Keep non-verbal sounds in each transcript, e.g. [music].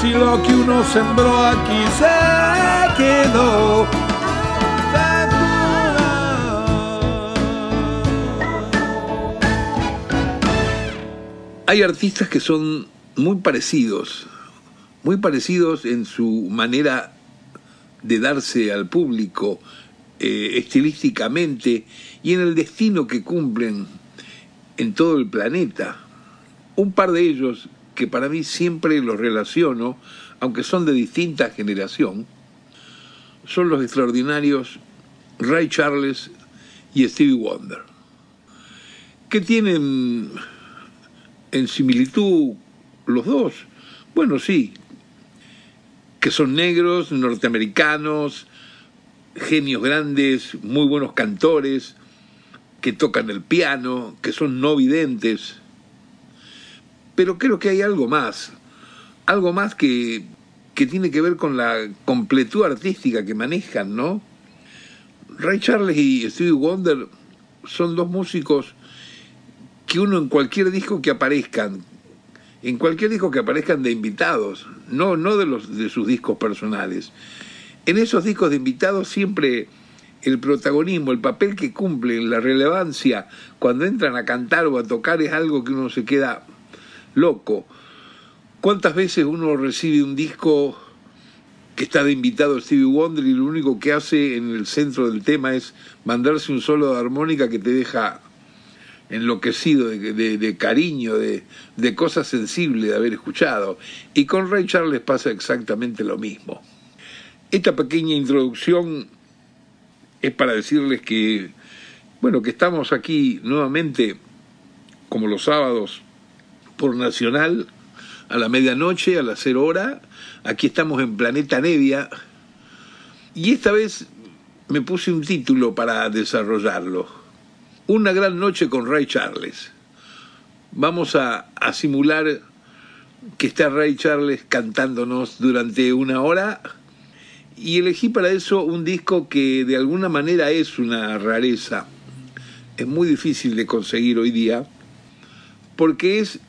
si lo que uno sembró aquí se quedó. Hay artistas que son muy parecidos, muy parecidos en su manera de darse al público eh, estilísticamente y en el destino que cumplen en todo el planeta. Un par de ellos que para mí siempre los relaciono, aunque son de distinta generación, son los extraordinarios Ray Charles y Stevie Wonder, que tienen en similitud los dos. Bueno, sí, que son negros, norteamericanos, genios grandes, muy buenos cantores, que tocan el piano, que son no videntes pero creo que hay algo más, algo más que, que tiene que ver con la completud artística que manejan, ¿no? Ray Charles y Stevie Wonder son dos músicos que uno en cualquier disco que aparezcan, en cualquier disco que aparezcan de invitados, no, no de, los, de sus discos personales. En esos discos de invitados siempre el protagonismo, el papel que cumplen, la relevancia, cuando entran a cantar o a tocar es algo que uno se queda loco. ¿Cuántas veces uno recibe un disco que está de invitado Stevie Wonder y lo único que hace en el centro del tema es mandarse un solo de armónica que te deja enloquecido de, cariño, de, de cosas sensibles de haber escuchado. Y con Ray Charles pasa exactamente lo mismo. Esta pequeña introducción es para decirles que, bueno, que estamos aquí nuevamente, como los sábados, por Nacional a la medianoche, a las cero hora. Aquí estamos en Planeta Nevia. Y esta vez me puse un título para desarrollarlo. Una gran noche con Ray Charles. Vamos a, a simular que está Ray Charles cantándonos durante una hora y elegí para eso un disco que de alguna manera es una rareza. Es muy difícil de conseguir hoy día porque es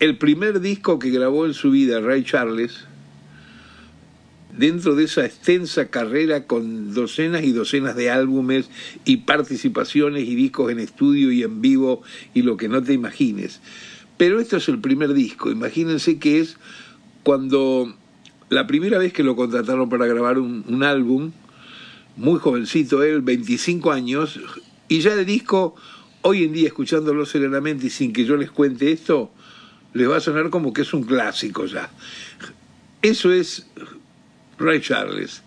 el primer disco que grabó en su vida Ray Charles, dentro de esa extensa carrera con docenas y docenas de álbumes y participaciones y discos en estudio y en vivo y lo que no te imagines. Pero esto es el primer disco, imagínense que es cuando la primera vez que lo contrataron para grabar un, álbum, muy jovencito él, 25 años, y ya el disco, hoy en día escuchándolo serenamente y sin que yo les cuente esto, les va a sonar como que es un clásico ya. Eso es Ray Charles,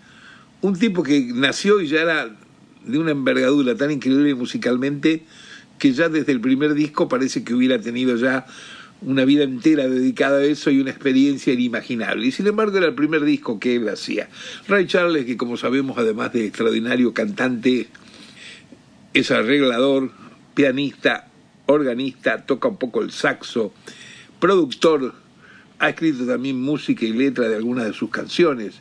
un tipo que nació y ya era de una envergadura tan increíble musicalmente que ya desde el primer disco parece que hubiera tenido ya una vida entera dedicada a eso y una experiencia inimaginable. Y sin embargo era el primer disco que él hacía. Ray Charles, que como sabemos, además de extraordinario cantante, es arreglador, pianista, organista, toca un poco el saxo, productor, ha escrito también música y letra de algunas de sus canciones,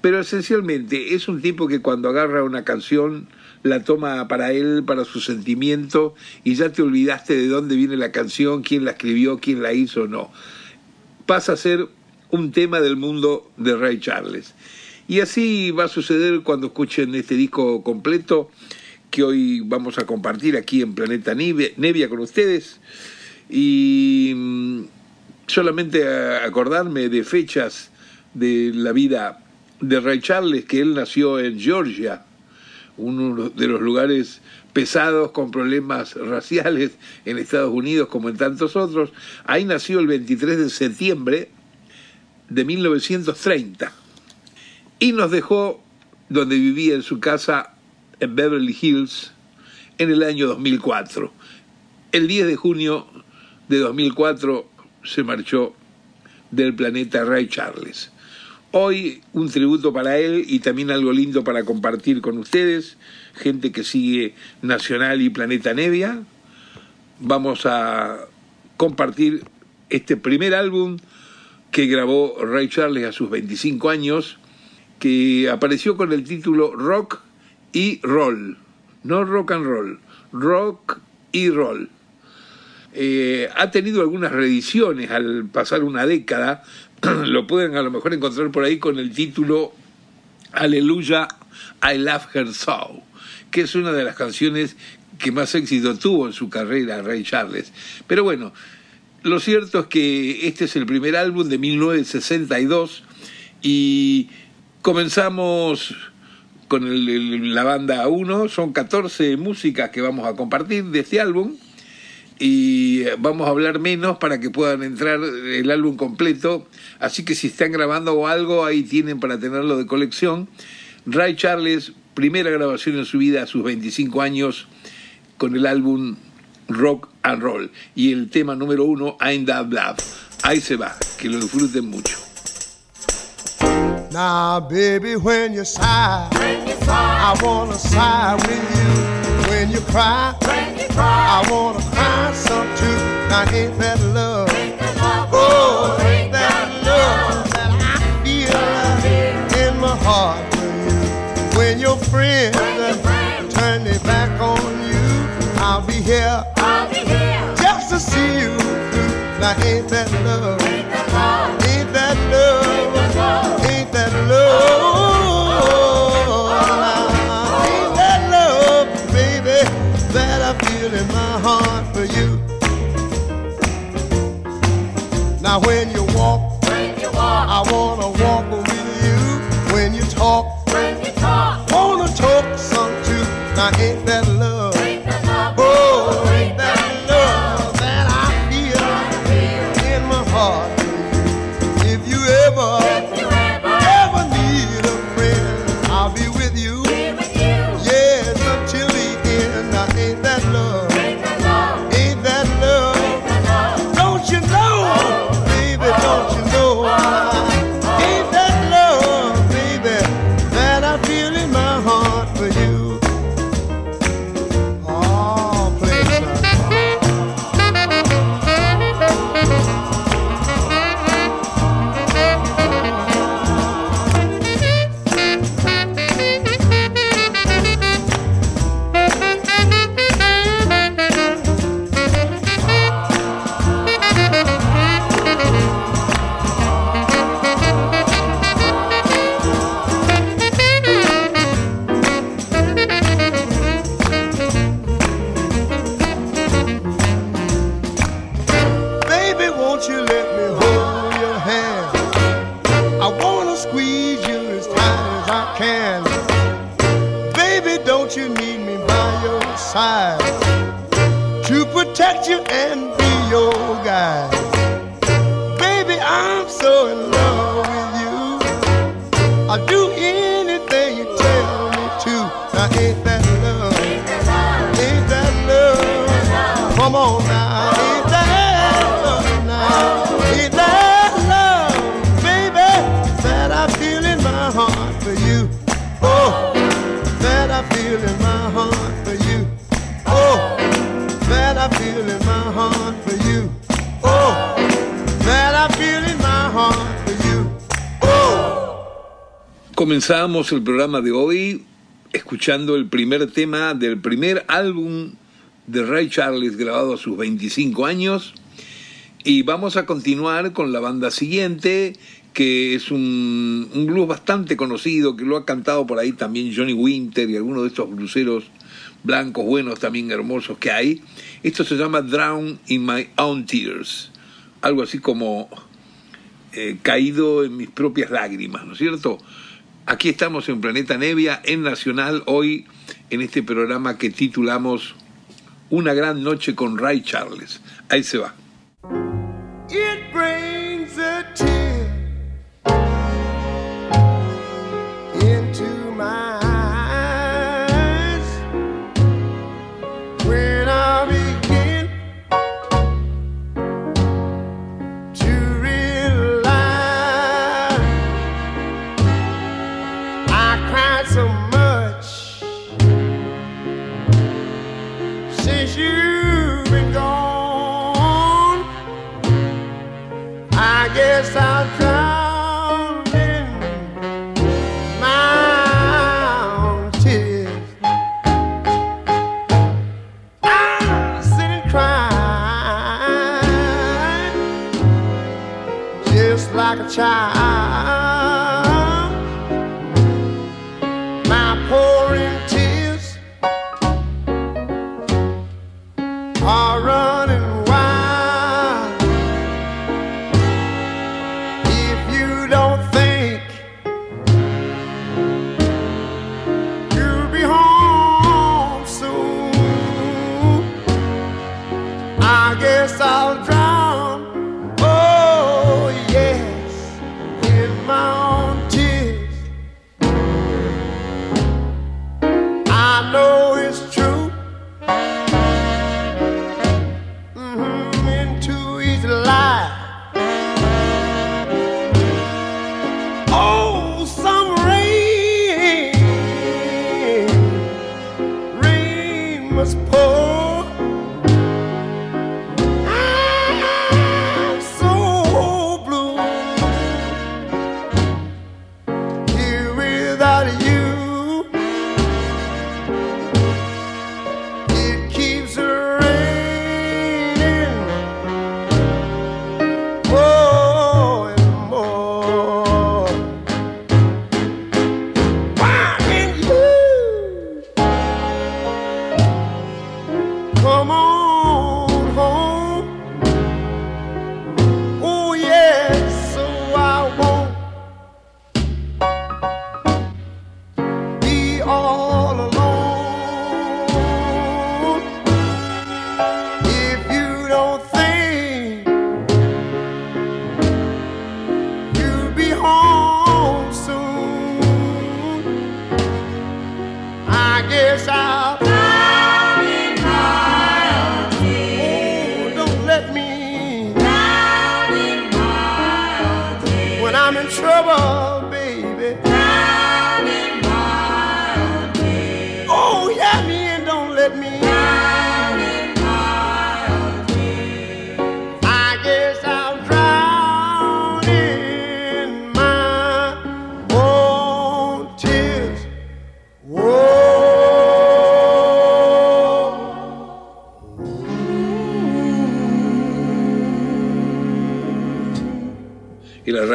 pero esencialmente es un tipo que cuando agarra una canción la toma para él, para su sentimiento, y ya te olvidaste de dónde viene la canción, quién la escribió, quién la hizo, no. Pasa a ser un tema del mundo de Ray Charles. Y así va a suceder cuando escuchen este disco completo que hoy vamos a compartir aquí en Planeta Nevia con ustedes. Y mm, solamente acordarme de fechas de la vida de Ray Charles, que él nació en Georgia, uno de los lugares pesados con problemas raciales en Estados Unidos como en tantos otros. Ahí nació el 23 de septiembre de 1930 y nos dejó donde vivía en su casa en Beverly Hills en el año 2004. El 10 de junio de 2004 se marchó del planeta Ray Charles. Hoy un tributo para él y también algo lindo para compartir con ustedes, gente que sigue Nacional y Planeta Nevia. Vamos a compartir este primer álbum que grabó Ray Charles a sus 25 años, que apareció con el título Rock y Roll, no rock and roll, rock y roll. Eh, ha tenido algunas reediciones al pasar una década, [clears throat] lo pueden a lo mejor encontrar por ahí con el título Aleluya, I Love Her So, que es una de las canciones que más éxito tuvo en su carrera Ray Charles. Pero bueno, lo cierto es que este es el primer álbum de 1962 y comenzamos con la banda 1, son 14 músicas que vamos a compartir de este álbum y vamos a hablar menos para que puedan entrar el álbum completo. Así que si están grabando o algo, ahí tienen para tenerlo de colección. Ray Charles, primera grabación en su vida a sus 25 años con el álbum Rock and Roll. Y el tema número uno, I'm That Love. Ahí se va, que lo disfruten mucho. Now, baby, when you sigh, when you sigh I wanna sigh with you. When you cry, when you cry I wanna cry some too. Now, ain't that love? Ain't that love? Oh, ain't that love that I feel in my heart for you? When your friends turn their back on you, I'll be here. I'll be here just to see you through. Ain't? Ain't that love? Now when you walk, when you walk, I wanna Comenzamos el programa de hoy escuchando el primer tema del primer álbum de Ray Charles grabado a sus 25 años y vamos a continuar con la banda siguiente que es un, un blues bastante conocido que lo ha cantado por ahí también Johnny Winter y algunos de estos bluseros blancos buenos también hermosos que hay. Esto se llama Drown in My Own Tears, algo así como eh, caído en mis propias lágrimas, ¿no es cierto? Aquí estamos en Planeta Nevia, en Nacional, hoy en este programa que titulamos Una gran noche con Ray Charles. Ahí se va.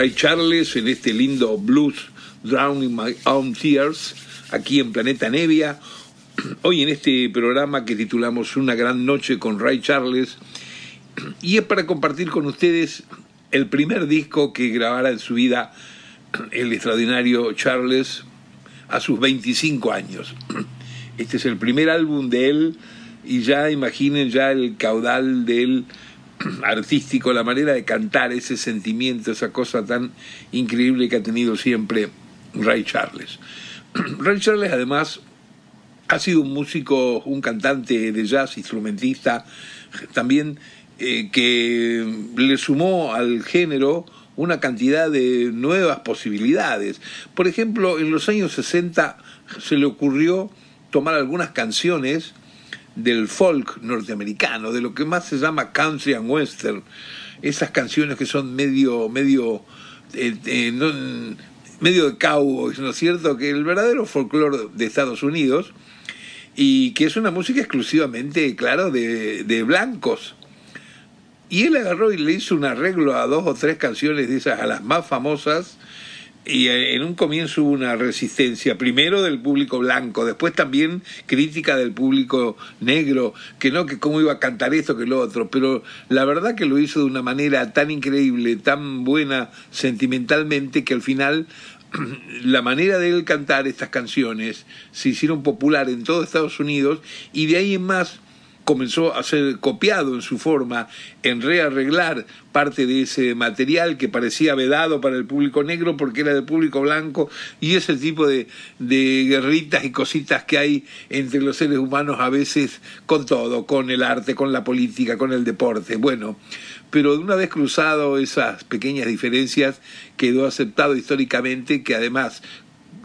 Ray Charles en este lindo blues Drowning My Own Tears, aquí en Planeta Nevia. [clears throat] Hoy en este programa que titulamos Una gran noche con Ray Charles. Y es para compartir con ustedes el primer disco que grabara en su vida [clears throat] el extraordinario Charles a sus 25 años. [clears throat] Este es el primer álbum de él y ya imaginen ya el caudal de él [clears throat] artístico, la manera de cantar, ese sentimiento, esa cosa tan increíble que ha tenido siempre Ray Charles. [clears throat] Ray Charles además ha sido un músico, un cantante de jazz, instrumentista, también eh, que le sumó al género una cantidad de nuevas posibilidades. Por ejemplo, en los años 60 se le ocurrió tomar algunas canciones del folk norteamericano, de lo que más se llama country and western, esas canciones que son medio, medio, eh, eh, no- medio de cowboys, ¿no es cierto? Que el verdadero folclore de Estados Unidos y que es una música exclusivamente, claro, de, de blancos. Y él agarró y le hizo un arreglo a dos o tres canciones de esas, a las más famosas, y eh, en un comienzo hubo una resistencia, primero del público blanco, después también crítica del público negro, que no, que cómo iba a cantar esto que lo otro, pero la verdad que lo hizo de una manera tan increíble, tan buena sentimentalmente, que al final [clears throat] la manera de él cantar estas canciones se hicieron popular en todo Estados Unidos y de ahí en más comenzó a ser copiado en su forma, en rearreglar parte de ese material que parecía vedado para el público negro porque era del público blanco y ese tipo de, de guerritas y cositas que hay entre los seres humanos a veces con todo, con el arte, con la política, con el deporte. Bueno, pero una vez cruzado esas pequeñas diferencias quedó aceptado históricamente que además,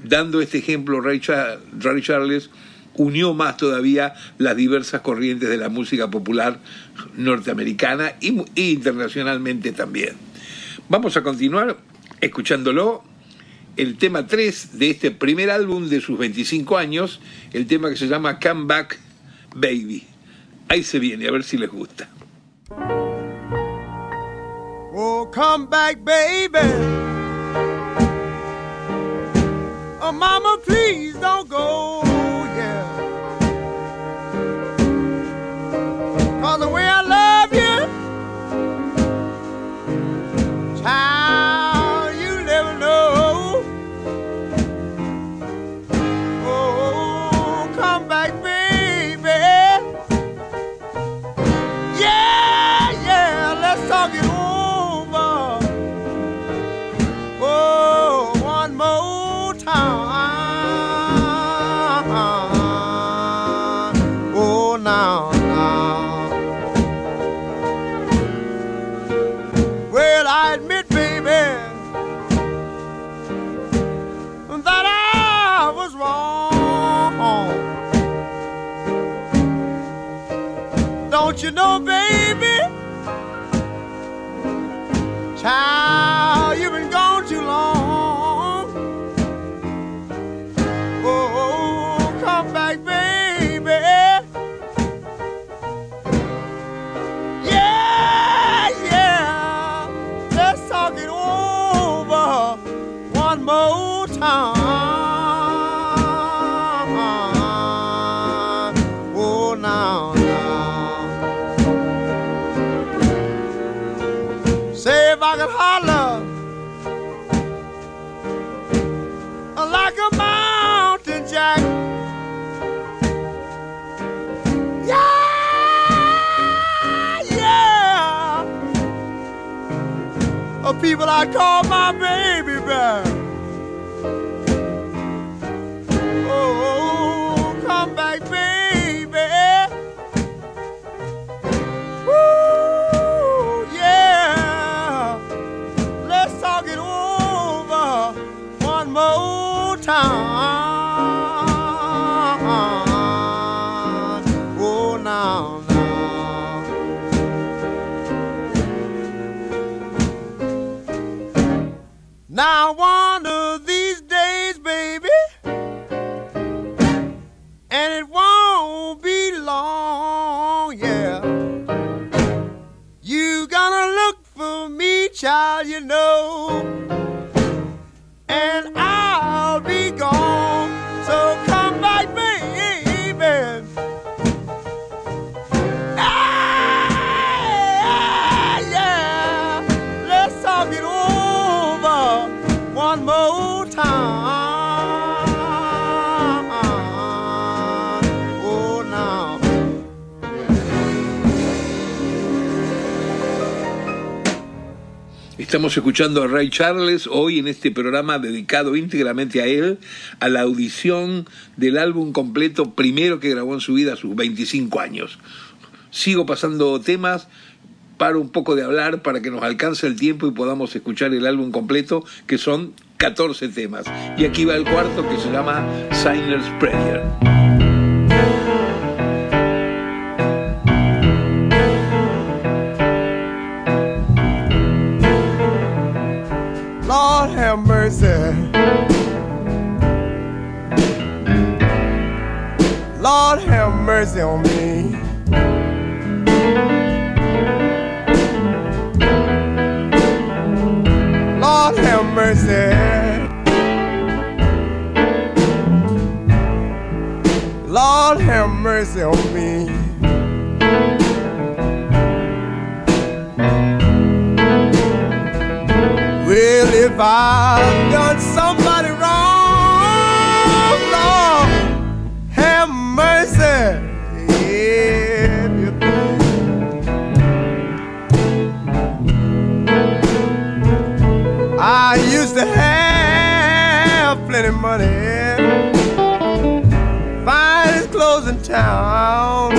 dando este ejemplo Ray Charles, unió más todavía las diversas corrientes de la música popular norteamericana y internacionalmente también. Vamos a continuar escuchándolo. El tema 3 de este primer álbum de sus 25 años, el tema que se llama Come Back Baby. Ahí se viene, a ver si les gusta. Oh, come back, baby. Oh, mama, please don't go. Don't you know, baby? People I call my baby back. Estamos escuchando a Ray Charles hoy en este programa dedicado íntegramente a él, a la audición del álbum completo primero que grabó en su vida a sus 25 años. Sigo pasando temas, paro un poco de hablar para que nos alcance el tiempo y podamos escuchar el álbum completo, que son 14 temas. Y aquí va el cuarto que se llama Signer's Prayer. Have mercy. Lord have mercy on me. Lord have mercy. Lord have mercy on me. I've done somebody wrong, Lord, have mercy. I used to have plenty money, finest clothes in town.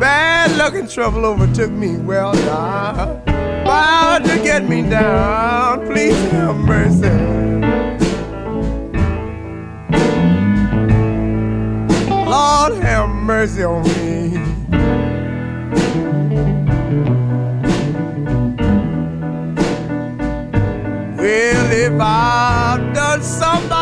Bad luck and trouble overtook me. Well, now about to get me down. Please have mercy. Lord, have mercy on me. Well, if I've done somebody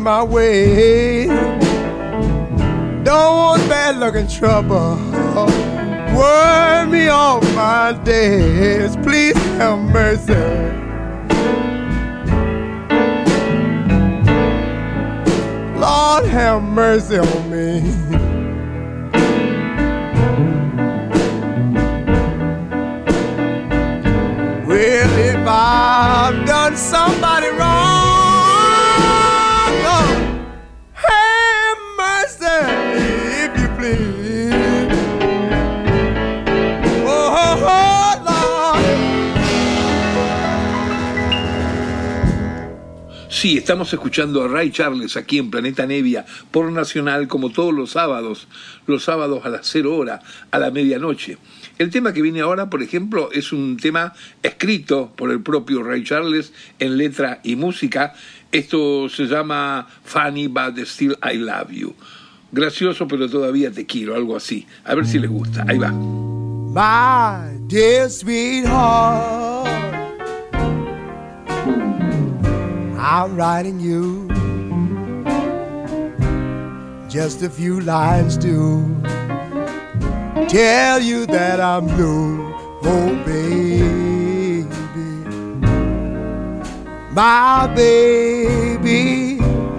changed my way. Don't want bad luck and trouble. Worry me off my days. Please have mercy. Lord, have mercy on me. Well, if I've done somebody Sí, estamos escuchando a Ray Charles aquí en Planeta Nevia por Nacional como todos los sábados, los sábados a las 0 hora, a la medianoche. El tema que viene ahora, por ejemplo, es un tema escrito por el propio Ray Charles en letra y música. Esto se llama Funny but Still I Love You. Gracioso pero todavía te quiero, algo así. A ver si les gusta. Ahí va. My dear sweetheart, I'm writing you just a few lines to tell you that I'm blue, oh baby, my baby.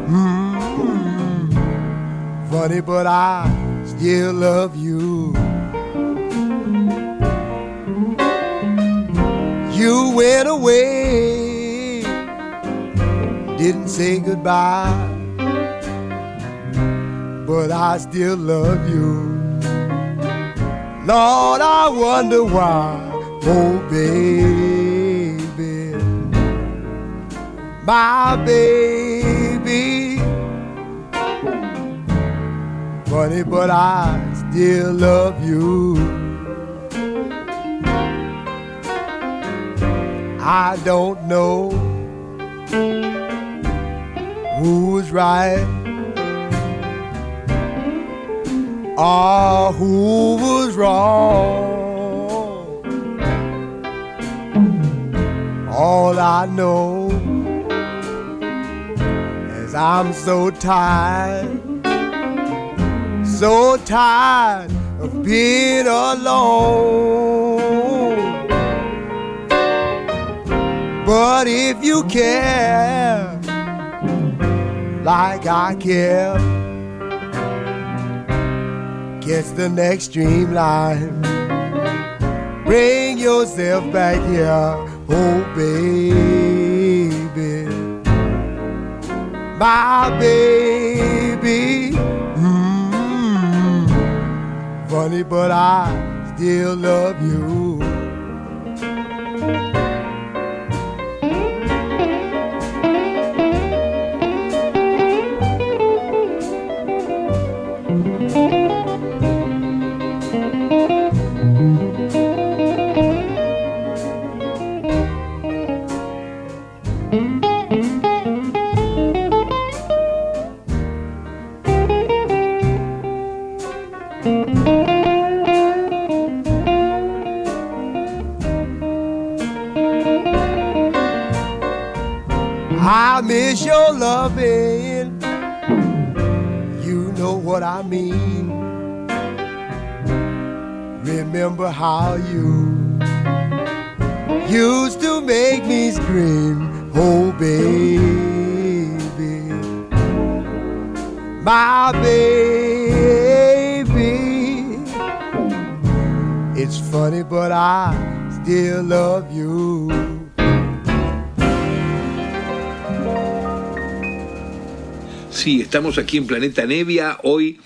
mm Funny, but I still love you. You went away, didn't say goodbye, but I still love you. Lord, I wonder why, oh baby, my baby. Funny, but I still love you. I don't know who's right or who was wrong. All I know is I'm so tired, so tired of being alone. But if you care like I care, catch the next streamline. Bring yourself back here, oh baby, my baby. Mm, funny, but I still love you. How you used to make me scream, oh baby, my baby. It's funny, but I still love you. Sí, estamos aquí en Planeta Nevia, hoy,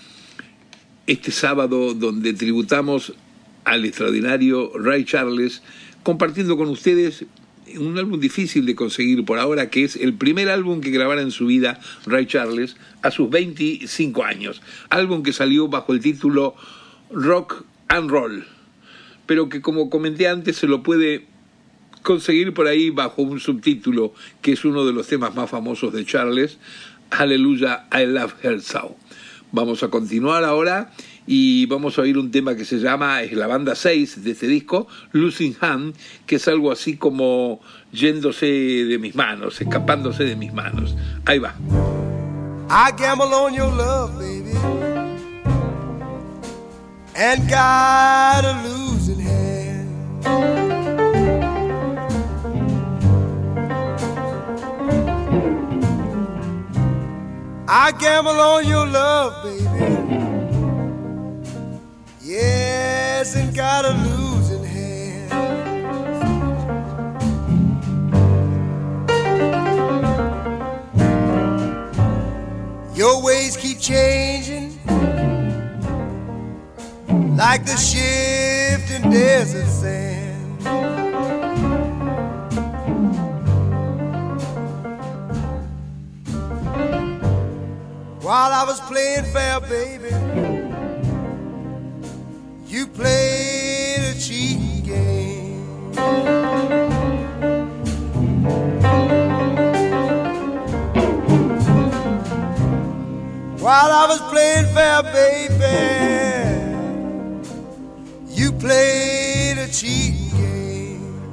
este sábado, donde tributamos al extraordinario Ray Charles, compartiendo con ustedes un álbum difícil de conseguir por ahora, que es el primer álbum que grabara en su vida Ray Charles a sus 25 años. Álbum que salió bajo el título Rock and Roll, pero que como comenté antes se lo puede conseguir por ahí bajo un subtítulo que es uno de los temas más famosos de Charles, Aleluya, I Love Her So. Vamos a continuar ahora y vamos a oír un tema que se llama, es la banda 6 de este disco, Losing Hand, que es algo así como yéndose de mis manos, escapándose de mis manos. Ahí va. I gamble on your love, baby, and got a losing hand. I gamble on your love, baby. Yes, and got a losing hand. Your ways keep changing like the shifting desert sand. While I was playing fair, baby, you played a cheat game. While I was playing fair, baby, you played a cheat game.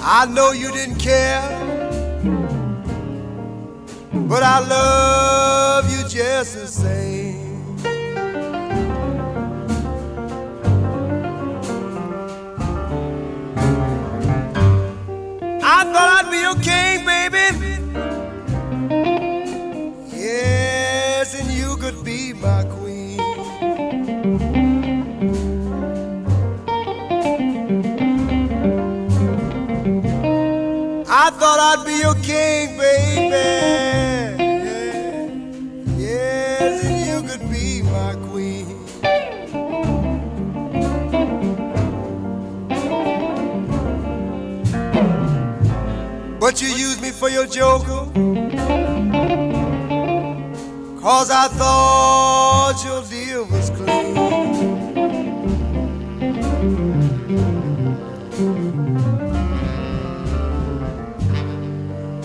I know you didn't care, but I love you just the same. I thought I'd be your king, baby. Yes, and you could be my queen. I thought I'd be your king, baby. But you used me for your joker. Cause I thought your deal was clean.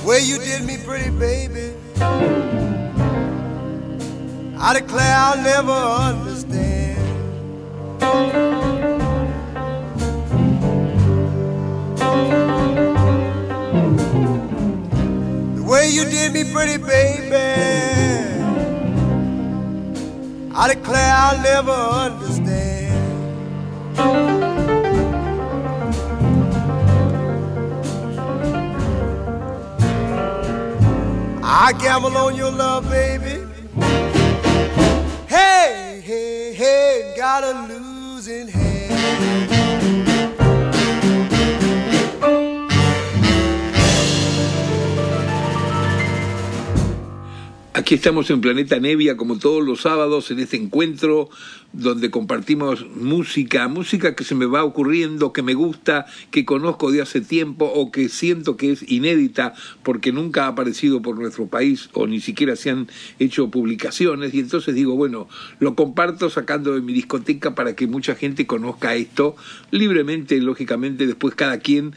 Way you did me pretty, baby. I declare I'll never understand. Way you did me pretty, baby. I declare I'll never understand. I gamble on your love, baby. Hey, hey, hey, got a losing hand. Aquí estamos en Planeta Nevia, como todos los sábados, en este encuentro donde compartimos música, música que se me va ocurriendo, que me gusta, que conozco de hace tiempo o que siento que es inédita porque nunca ha aparecido por nuestro país o ni siquiera se han hecho publicaciones. Y entonces digo, bueno, lo comparto sacando de mi discoteca para que mucha gente conozca esto libremente, lógicamente, después cada quien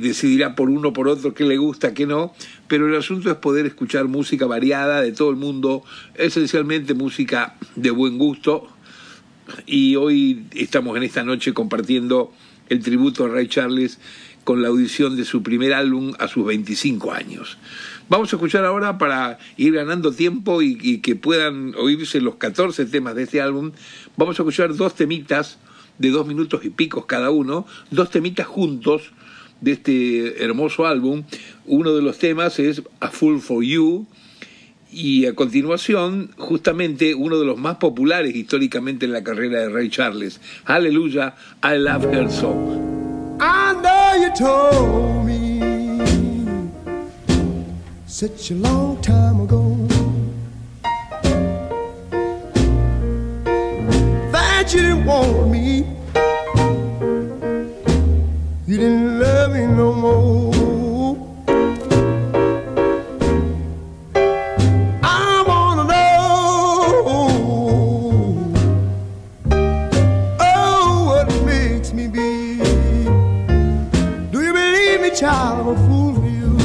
decidirá por uno por otro qué le gusta, qué no, pero el asunto es poder escuchar música variada de todo el mundo, esencialmente música de buen gusto, y hoy estamos en esta noche compartiendo el tributo a Ray Charles con la audición de su primer álbum a sus 25 años. Vamos a escuchar ahora para ir ganando tiempo y, que puedan oírse los 14 temas de este álbum. Vamos a escuchar dos temitas de dos minutos y picos cada uno, dos temitas juntos de este hermoso álbum. Uno de los temas es A Fool for You y a continuación justamente uno de los más populares históricamente en la carrera de Ray Charles. Aleluya, I Love Her So. I know you told me such a long time ago that you didn't want me You didn't love me no more. I wanna know, oh, what makes me be. Do you believe me, child? A fool for you.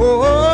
oh. oh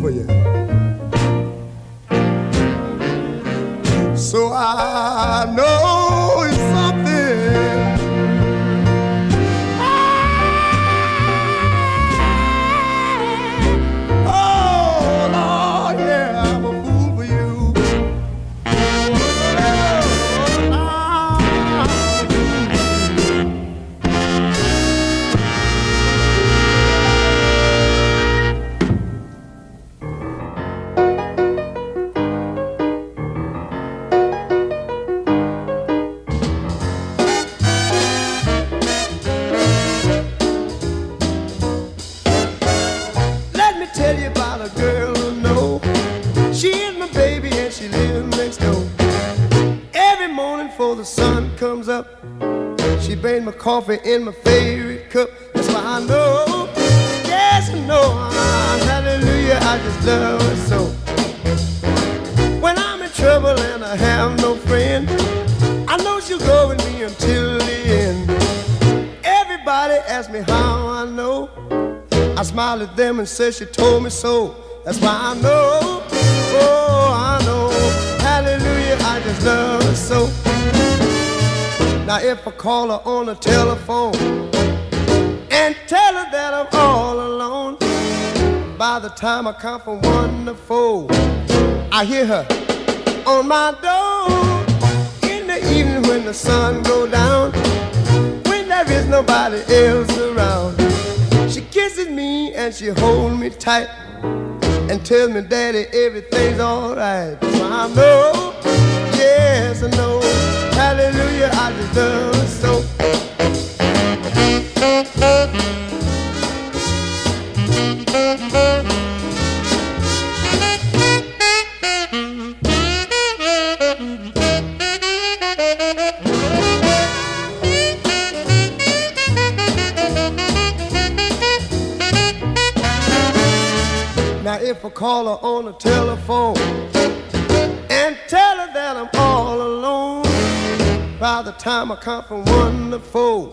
companheiro. In my favorite cup. That's why I know, yes, I know, hallelujah, I just love her so. When I'm in trouble and I have no friend, I know she'll go with me until the end. Everybody asks me how I know. I smile at them and say she told me so. That's why I know, call her on the telephone and tell her that I'm all alone, by the time I count from one to four, I hear her on my door in the evening when the sun go down, when there is nobody else around. She kisses me and she holds me tight and tells me, Daddy, everything's alright. So I know, yes, I know. Hallelujah, I deserve now if I call her on the telephone and tell her that I'm all alone, by the time I come from one to four,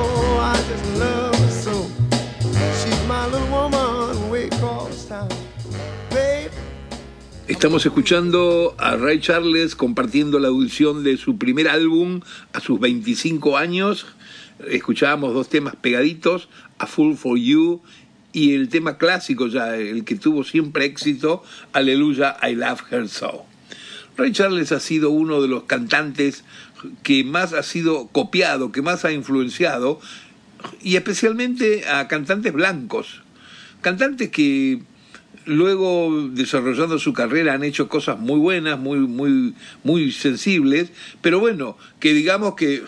Estamos escuchando a Ray Charles compartiendo la audición de su primer álbum a sus 25 años. Escuchábamos dos temas pegaditos, A Fool for You y el tema clásico ya, el que tuvo siempre éxito, Aleluya, I Love Her So. Ray Charles ha sido uno de los cantantes que más ha sido copiado, que más ha influenciado, y especialmente a cantantes blancos, cantantes que luego desarrollando su carrera han hecho cosas muy buenas, muy, muy, muy sensibles, pero bueno, que digamos que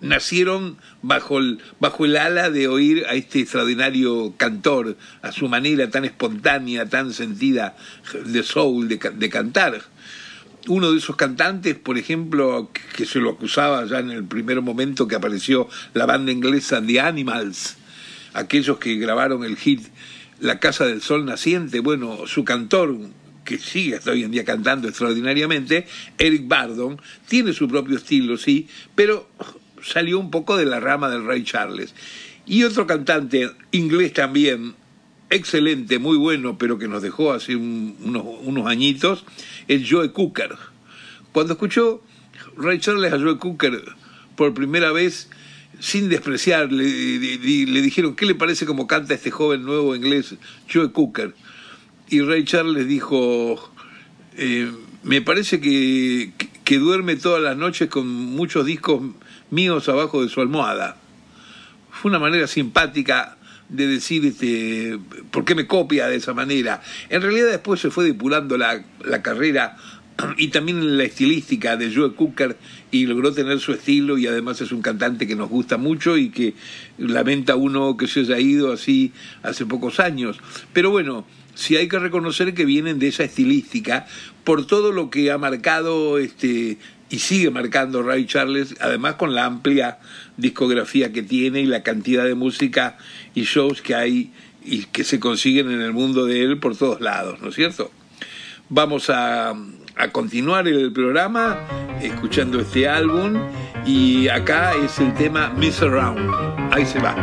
nacieron bajo el, bajo el ala de oír a este extraordinario cantor, a su manera tan espontánea, tan sentida de soul, de, de cantar. Uno de esos cantantes, por ejemplo, que se lo acusaba ya en el primer momento que apareció la banda inglesa The Animals, aquellos que grabaron el hit La Casa del Sol Naciente, bueno, su cantor, que sigue hasta hoy en día cantando extraordinariamente, Eric Bardon, tiene su propio estilo, sí, pero salió un poco de la rama del Ray Charles. Y otro cantante inglés también, excelente, muy bueno, pero que nos dejó hace un, unos, unos añitos, es Joe Cooker. Cuando escuchó Ray Charles a Joe Cooker por primera vez, sin despreciar, le, dijeron, ¿qué le parece como canta este joven nuevo inglés, Joe Cooker? Y Ray Charles dijo, eh, me parece que, que duerme todas las noches con muchos discos míos abajo de su almohada. Fue una manera simpática de decir este, por qué me copia de esa manera. En realidad después se fue depurando la, la carrera [clears throat] y también la estilística de Joe Cooker y logró tener su estilo y además es un cantante que nos gusta mucho y que lamenta uno que se haya ido así hace pocos años. Pero bueno, sí hay que reconocer que vienen de esa estilística por todo lo que ha marcado este y sigue marcando Ray Charles, además con la amplia discografía que tiene y la cantidad de música y shows que hay y que se consiguen en el mundo de él por todos lados, ¿no es cierto? Vamos a, a continuar el programa escuchando este álbum y acá es el tema Miss Around. Ahí se va.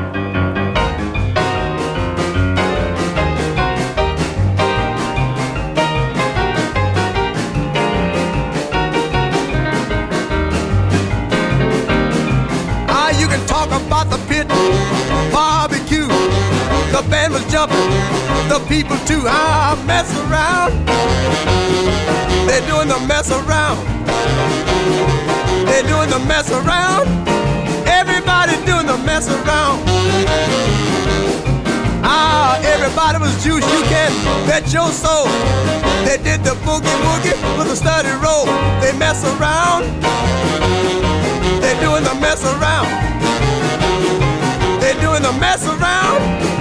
pit barbecue. The band was jumping, the people too. I mess around. They're doing the mess around. They're doing the mess around. Everybody doing the mess around. Ah, everybody was juice, you can bet your soul. They did the boogie woogie with a study roll. They mess around. They're doing the mess around. They're doing the mess around.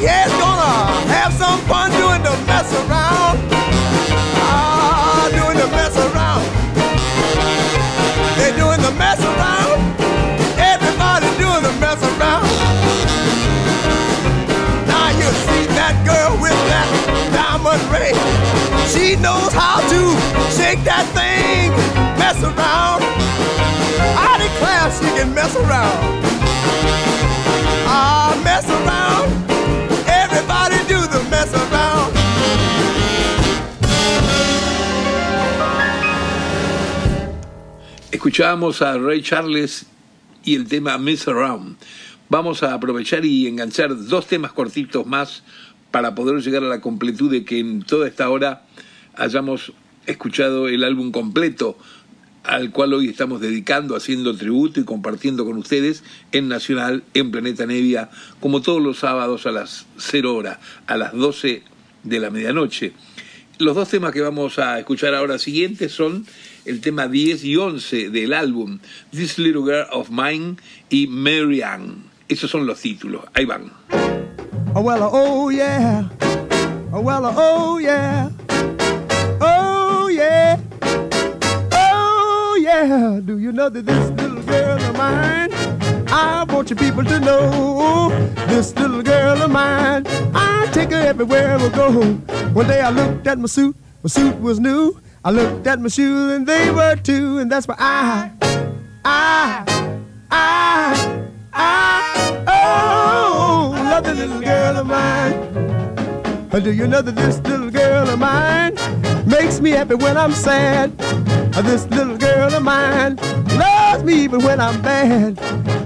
yeah, it's gonna have some fun doing the mess around. Ah, doing the mess around. They're doing the mess around. Everybody doing the mess around. Now you see that girl with that diamond ring. She knows how to shake that thing, mess around. I declare she can mess around. Ah, mess around. Escuchábamos a Ray Charles y el tema Mess Around. Vamos a aprovechar y enganchar dos temas cortitos más para poder llegar a la completud de que en toda esta hora hayamos escuchado el álbum completo al cual hoy estamos dedicando, haciendo tributo y compartiendo con ustedes en Nacional, en Planeta Nevia, como todos los sábados a las 0 horas, a las 12 de la medianoche. Los dos temas que vamos a escuchar ahora siguientes son el tema 10 y 11 del álbum This Little Girl of Mine y Marianne. Esos son los títulos. Ahí van. Oh, well, oh, yeah. Oh, well, oh, yeah. Oh, yeah. Oh, yeah. Do you know that this little girl of mine? I want you people to know this little girl of mine. I take her everywhere we go. One day I looked at my suit, my suit was new. I looked at my shoes and they were too, and that's why I, I, I, I, oh, love the little girl of mine. Do you know that this little girl of mine makes me happy when I'm sad? This little girl of mine loves me even when I'm bad.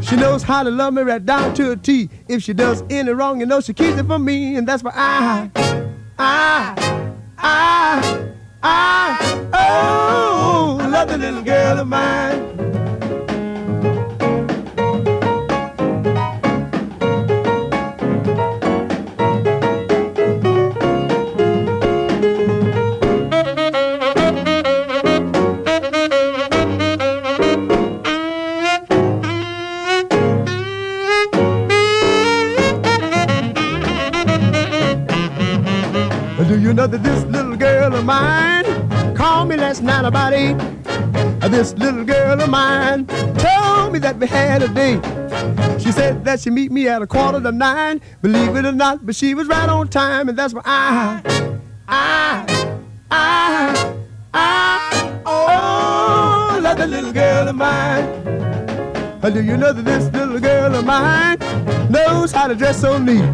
She knows how to love me right down to a T. If she does any wrong, you know she keeps it from me, and that's why I, I, I. I, oh, love the little girl of mine. Last night about eight? This little girl of mine told me that we had a date. She said that she'd meet me at a quarter to nine. Believe it or not, but she was right on time, and that's why I, I, I, I, oh, love the little girl of mine. Do you know that this little girl of mine knows how to dress so neat?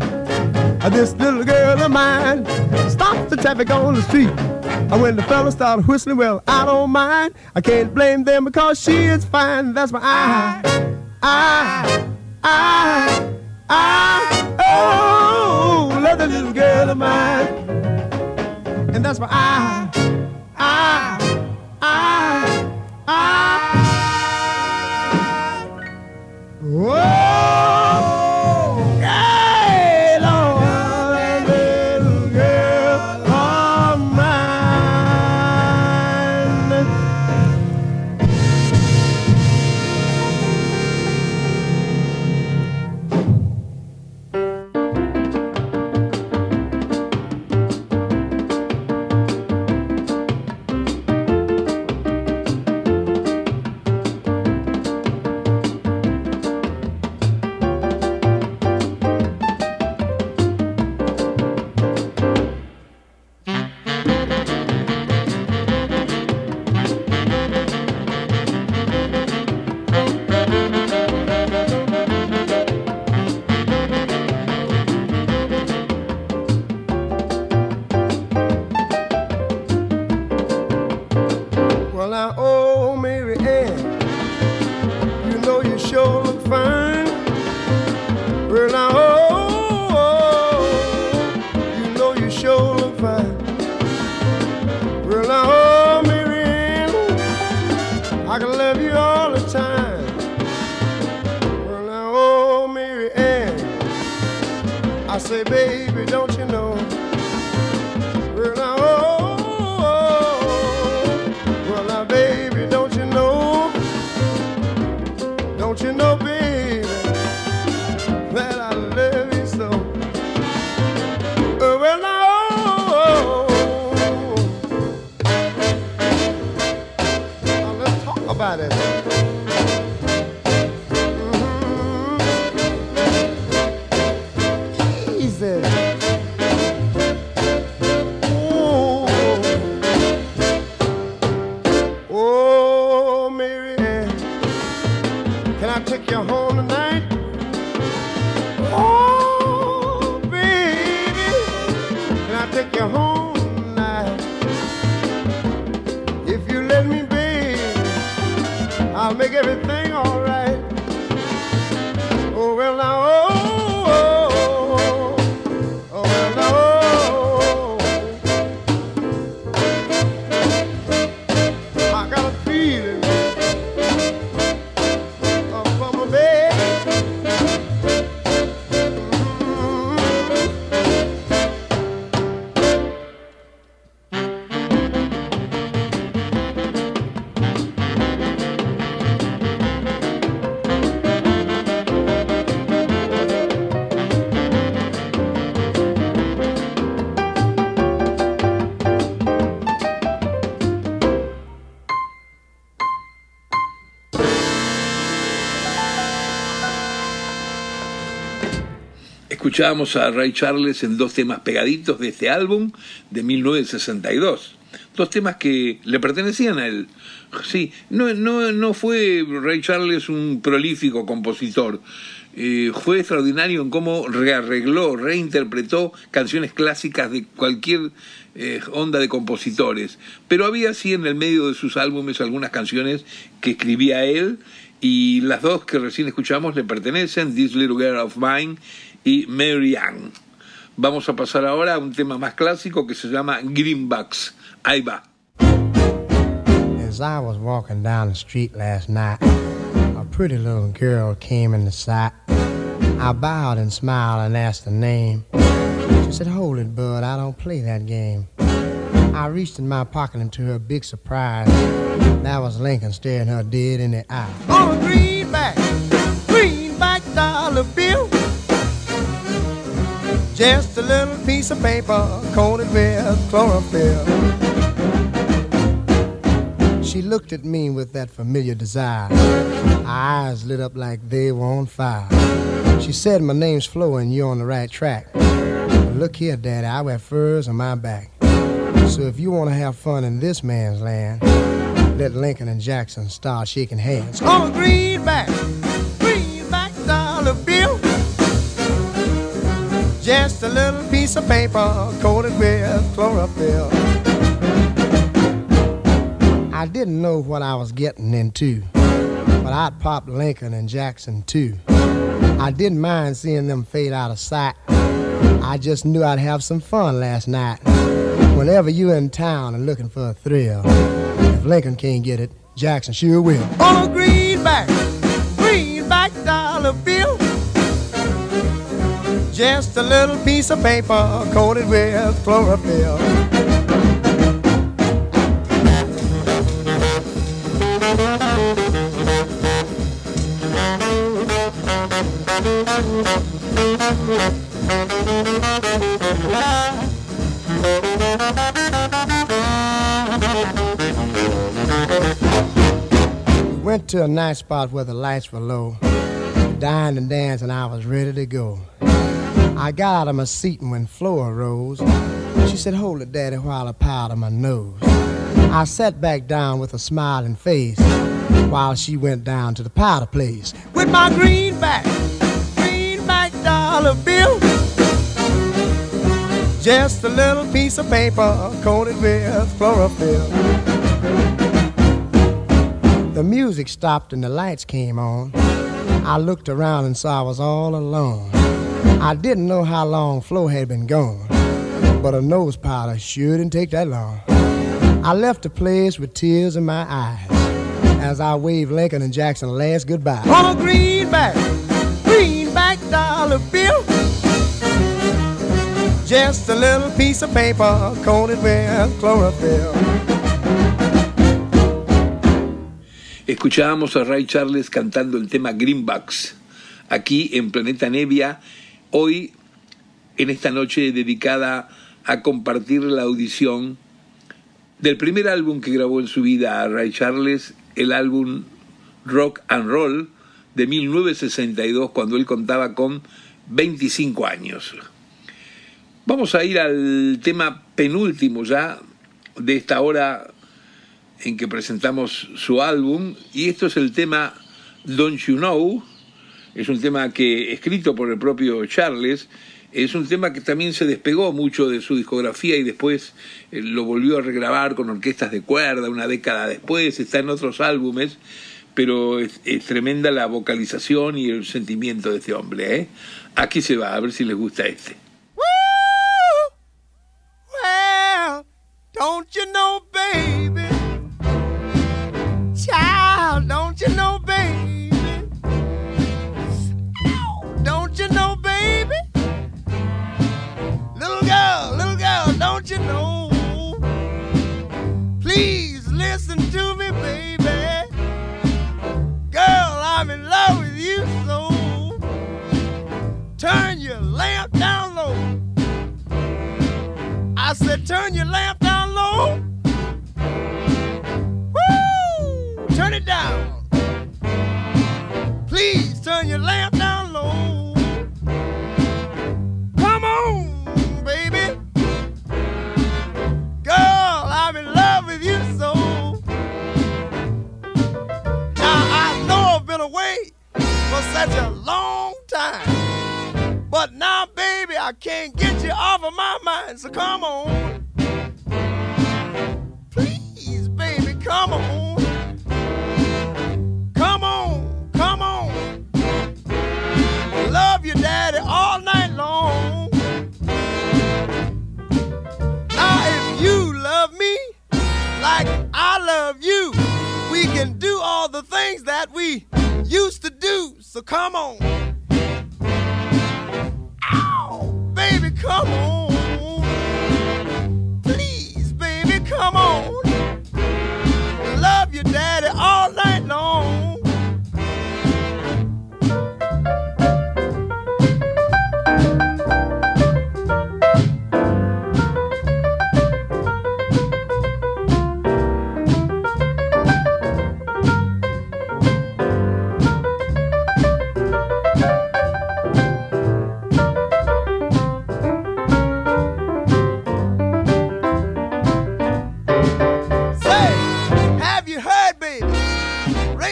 This little girl of mine stops the traffic on the street. And when the fellas start whistling, well, I don't mind. I can't blame them because she is fine. That's why I, I, I, I, oh, love the little girl of mine. And that's why I, I, I, I, whoa, make everything Escuchábamos a Ray Charles en dos temas pegaditos de este álbum de 1962. Dos temas que le pertenecían a él. Sí, no, no, no fue Ray Charles un prolífico compositor. Eh, fue extraordinario en cómo rearregló, reinterpretó canciones clásicas de cualquier eh, onda de compositores. Pero había sí en el medio de sus álbumes algunas canciones que escribía él y las dos que recién escuchamos le pertenecen, This Little Girl of Mine y Mary Ann. Vamos a pasar ahora a un tema más clásico que se llama Greenbacks. Ahí va. As I was walking down the street last night, a pretty little girl came into sight. I bowed and smiled and asked her name. She said, Hold it, bud, I don't play that game. I reached in my pocket and to her big surprise, that was Lincoln staring her dead in the eye. On a greenback, greenback dollar bill. Just a little piece of paper coated with chlorophyll. She looked at me with that familiar desire. Eyes lit up like they were on fire. She said, My name's Flo and you're on the right track. Look here, Daddy, I wear furs on my back. So if you want to have fun in this man's land, let Lincoln and Jackson start shaking hands. On a greenback Just a little piece of paper coated with chlorophyll. I didn't know what I was getting into, but I'd pop Lincoln and Jackson too. I didn't mind seeing them fade out of sight. I just knew I'd have some fun last night. Whenever you're in town and looking for a thrill, if Lincoln can't get it, Jackson sure will. A greenback, greenback dollar bill. Just a little piece of paper coated with chlorophyll. Went to a nice spot where the lights were low. Dined and danced, and I was ready to go. I got out of my seat, and when Flo arose, she said, Hold it, Daddy, while I powder my nose. I sat back down with a smiling face while she went down to the powder place with my greenback, greenback dollar bill. Just a little piece of paper coated with chlorophyll. The music stopped and the lights came on. I looked around and saw I was all alone. I didn't know how long Flo had been gone, but a nose powder sure didn't take that long. I left the place with tears in my eyes as I waved Lincoln and Jackson a last goodbye. On a greenback, greenback dollar bill. Just a little piece of paper coated with chlorophyll. Escuchábamos a Ray Charles cantando el tema Greenbacks, aquí en Planeta Nevia, hoy en esta noche dedicada a compartir la audición del primer álbum que grabó en su vida a Ray Charles, el álbum Rock and Roll de 1962, cuando él contaba con 25 años. Vamos a ir al tema penúltimo ya de esta hora en que presentamos su álbum, y esto es el tema Don't You Know, es un tema que escrito por el propio Charles Es un tema que también se despegó mucho de su discografía y después eh, lo volvió a regrabar con orquestas de cuerda una década después, está en otros álbumes, pero es, tremenda la vocalización y el sentimiento de este hombre. ¿eh? Aquí se va, a ver si les gusta este. don't you know, baby? I said, turn your lamp down low. Woo! Turn it down. Please turn your lamp I can't get you off of my mind. So come on. Please, baby, come on. Come on, come on. Love your daddy all night long. Now, if you love me like I love you, we can do all the things that we used to do. So come on. Baby, come on. Please, baby, come on. Love your daddy all night long.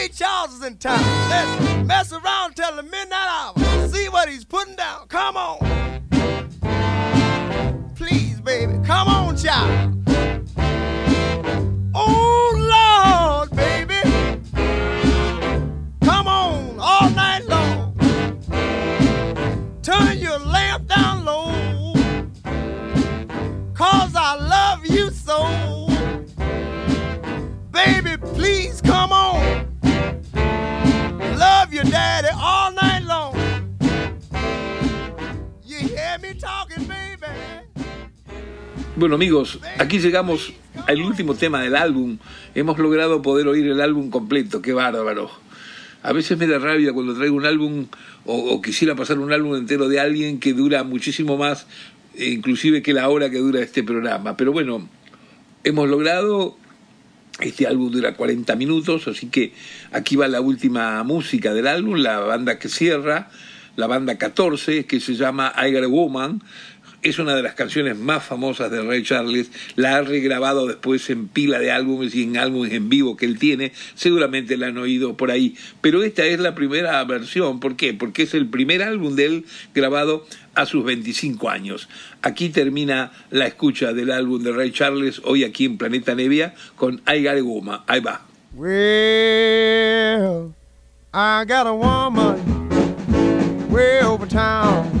Ray Charles is in town. Let's mess around till the midnight hour. See what he's putting down. Come on. Please, baby. Come on, child. Bueno amigos, aquí llegamos al último tema del álbum. Hemos logrado poder oír el álbum completo, qué bárbaro. A veces me da rabia cuando traigo un álbum o, quisiera pasar un álbum entero de alguien que dura muchísimo más, eh, inclusive que la hora que dura este programa. Pero bueno, hemos logrado, este álbum dura 40 minutos, así que aquí va la última música del álbum, la banda que cierra, la banda 14, que se llama I Got a Woman. Es una de las canciones más famosas de Ray Charles, la ha regrabado después en pila de álbumes y en álbumes en vivo que él tiene, seguramente la han oído por ahí, pero esta es la primera versión, ¿por qué? Porque es el primer álbum de él grabado a sus 25 años. Aquí termina la escucha del álbum de Ray Charles, hoy aquí en Planeta Nevia, con I Got a Woman. Ahí va. Well, I got a woman way over town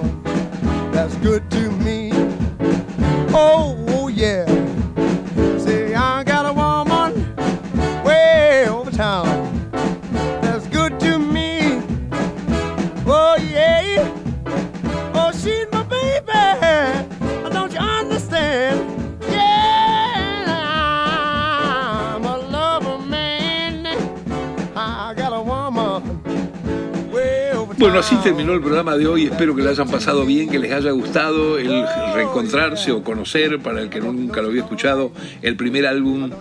así terminó el programa de hoy. Espero que le hayan pasado bien, que les haya gustado el reencontrarse o conocer, para el que nunca lo había escuchado, el primer álbum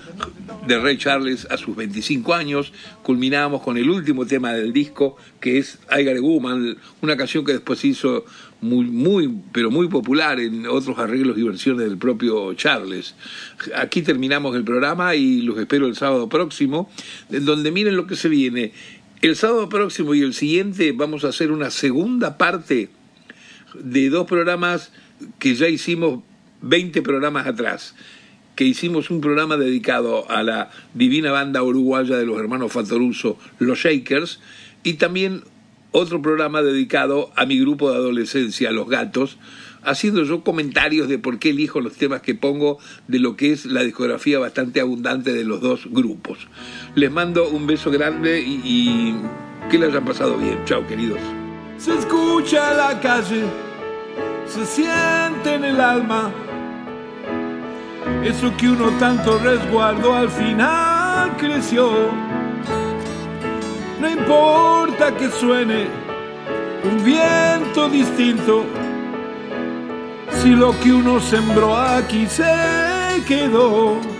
de Ray Charles a sus 25 años. Culminamos con el último tema del disco, que es I Got a Woman, una canción que después hizo muy, muy, pero muy popular en otros arreglos y versiones del propio Charles. Aquí terminamos el programa y los espero el sábado próximo, donde miren lo que se viene. El sábado próximo y el siguiente vamos a hacer una segunda parte de dos programas que ya hicimos 20 programas atrás, que hicimos un programa dedicado a la divina banda uruguaya de los hermanos Fatoruso, los Shakers, y también otro programa dedicado a mi grupo de adolescencia, Los Gatos, haciendo yo comentarios de por qué elijo los temas que pongo de lo que es la discografía bastante abundante de los dos grupos. Les mando un beso grande y, que le hayan pasado bien. Chao, queridos. Se escucha la calle, se siente en el alma. Eso que uno tanto resguardó al final creció. No importa que suene un viento distinto, si lo que uno sembró aquí se quedó.